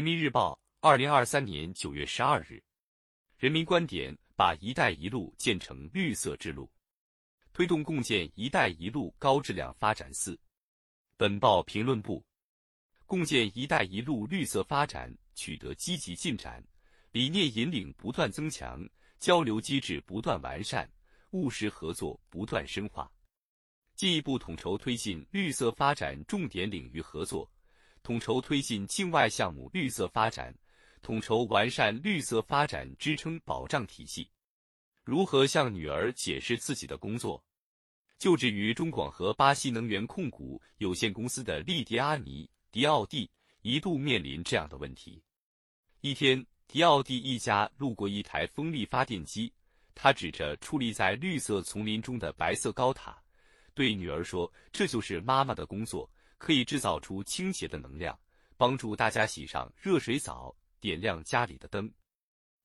人民日报，二零二三年九月十二日。人民观点：把“一带一路”建成绿色之路，推动共建“一带一路”高质量发展。四，本报评论部：共建“一带一路”绿色发展取得积极进展，理念引领不断增强，交流机制不断完善，务实合作不断深化，进一步统筹推进绿色发展重点领域合作。统筹推进境外项目绿色发展，统筹完善绿色发展支撑保障体系。如何向女儿解释自己的工作？就职于中广核巴西能源控股有限公司的利迪阿尼·迪奥蒂一度面临这样的问题。一天，迪奥蒂一家路过一台风力发电机，他指着矗立在绿色丛林中的白色高塔，对女儿说：“这就是妈妈的工作。”可以制造出倾斜的能量，帮助大家洗上热水澡，点亮家里的灯。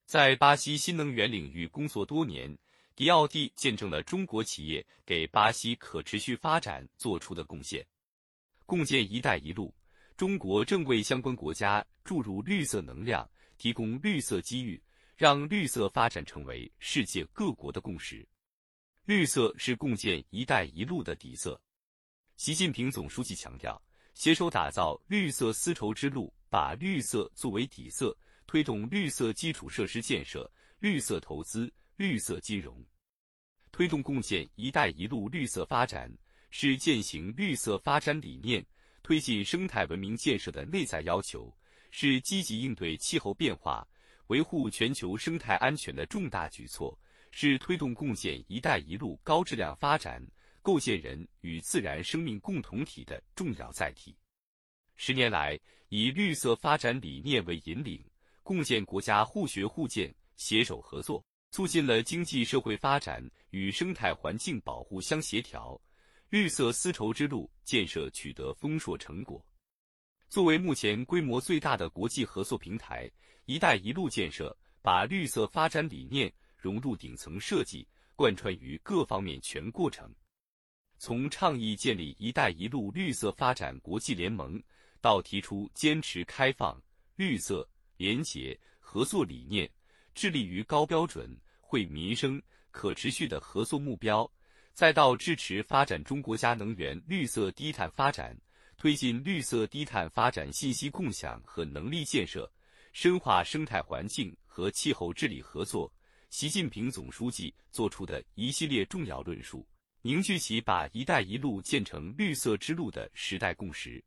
在巴西新能源领域工作多年，迪奥蒂见证了中国企业给巴西可持续发展做出的贡献。共建“一带一路”，中国正为相关国家注入绿色能量，提供绿色机遇，让绿色发展成为世界各国的共识。绿色是共建“一带一路”的底色。习近平总书记强调，携手打造绿色丝绸之路，把绿色作为底色，推动绿色基础设施建设、绿色投资、绿色金融，推动共建“一带一路”绿色发展，是践行绿色发展理念、推进生态文明建设的内在要求，是积极应对气候变化、维护全球生态安全的重大举措，是推动共建“一带一路”高质量发展。构建人与自然生命共同体的重要载体。十年来，以绿色发展理念为引领，共建国家互学互鉴、携手合作，促进了经济社会发展与生态环境保护相协调，绿色丝绸之路建设取得丰硕成果。作为目前规模最大的国际合作平台，“一带一路”建设把绿色发展理念融入顶层设计，贯穿于各方面全过程。从倡议建立“一带一路”绿色发展国际联盟，到提出坚持开放、绿色、廉洁合作理念，致力于高标准、惠民生、可持续的合作目标，再到支持发展中国家能源绿色低碳发展，推进绿色低碳发展信息共享和能力建设，深化生态环境和气候治理合作，习近平总书记作出的一系列重要论述。凝聚起把“一带一路”建成绿色之路的时代共识，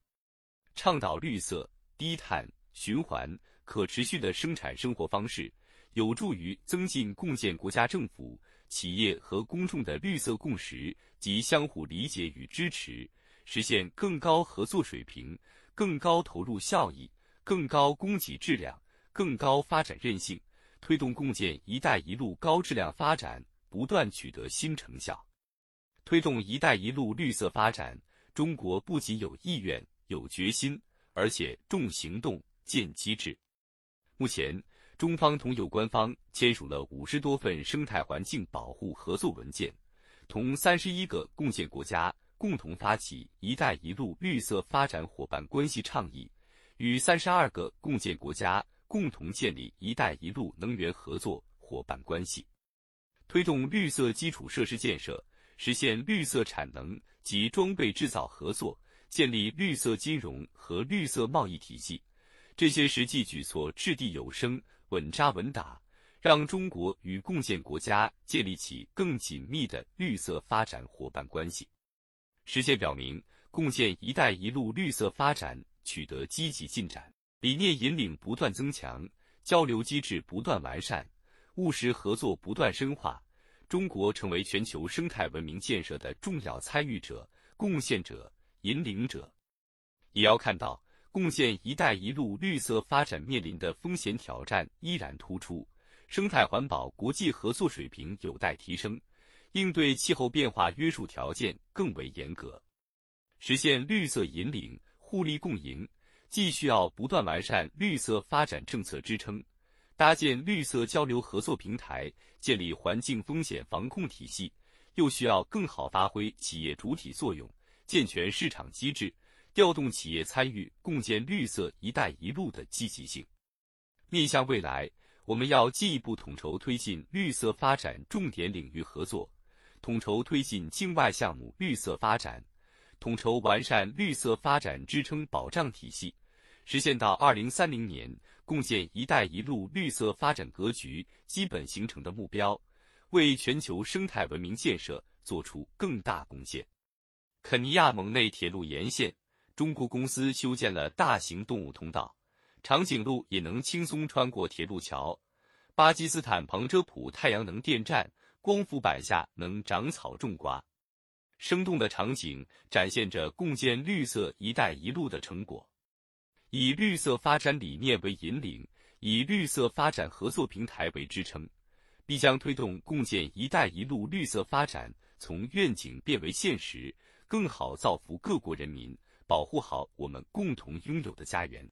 倡导绿色、低碳、循环、可持续的生产生活方式，有助于增进共建国家政府、企业和公众的绿色共识及相互理解与支持，实现更高合作水平、更高投入效益、更高供给质量、更高发展韧性，推动共建“一带一路”高质量发展不断取得新成效。推动“一带一路”绿色发展，中国不仅有意愿、有决心，而且重行动、建机制。目前，中方同有关方签署了五十多份生态环境保护合作文件，同三十一个共建国家共同发起“一带一路”绿色发展伙伴关系倡议，与三十二个共建国家共同建立“一带一路”能源合作伙伴关系，推动绿色基础设施建设。实现绿色产能及装备制造合作，建立绿色金融和绿色贸易体系，这些实际举措掷地有声、稳扎稳打，让中国与共建国家建立起更紧密的绿色发展伙伴关系。实践表明，共建“一带一路”绿色发展取得积极进展，理念引领不断增强，交流机制不断完善，务实合作不断深化。中国成为全球生态文明建设的重要参与者、贡献者、引领者。也要看到，共建“一带一路”绿色发展面临的风险挑战依然突出，生态环保国际合作水平有待提升，应对气候变化约束条件更为严格。实现绿色引领、互利共赢，既需要不断完善绿色发展政策支撑。搭建绿色交流合作平台，建立环境风险防控体系，又需要更好发挥企业主体作用，健全市场机制，调动企业参与共建绿色“一带一路”的积极性。面向未来，我们要进一步统筹推进绿色发展重点领域合作，统筹推进境外项目绿色发展，统筹完善绿色发展支撑保障体系，实现到二零三零年共建“一带一路”绿色发展格局基本形成的目标，为全球生态文明建设做出更大贡献。肯尼亚蒙内铁路沿线，中国公司修建了大型动物通道。长颈鹿也能轻松穿过铁路桥。巴基斯坦旁遮普太阳能电站光伏板下能长草种瓜，生动的场景展现着共建绿色“一带一路”的成果。以绿色发展理念为引领，以绿色发展合作平台为支撑，必将推动共建“一带一路”绿色发展从愿景变为现实，更好造福各国人民，保护好我们共同拥有的家园。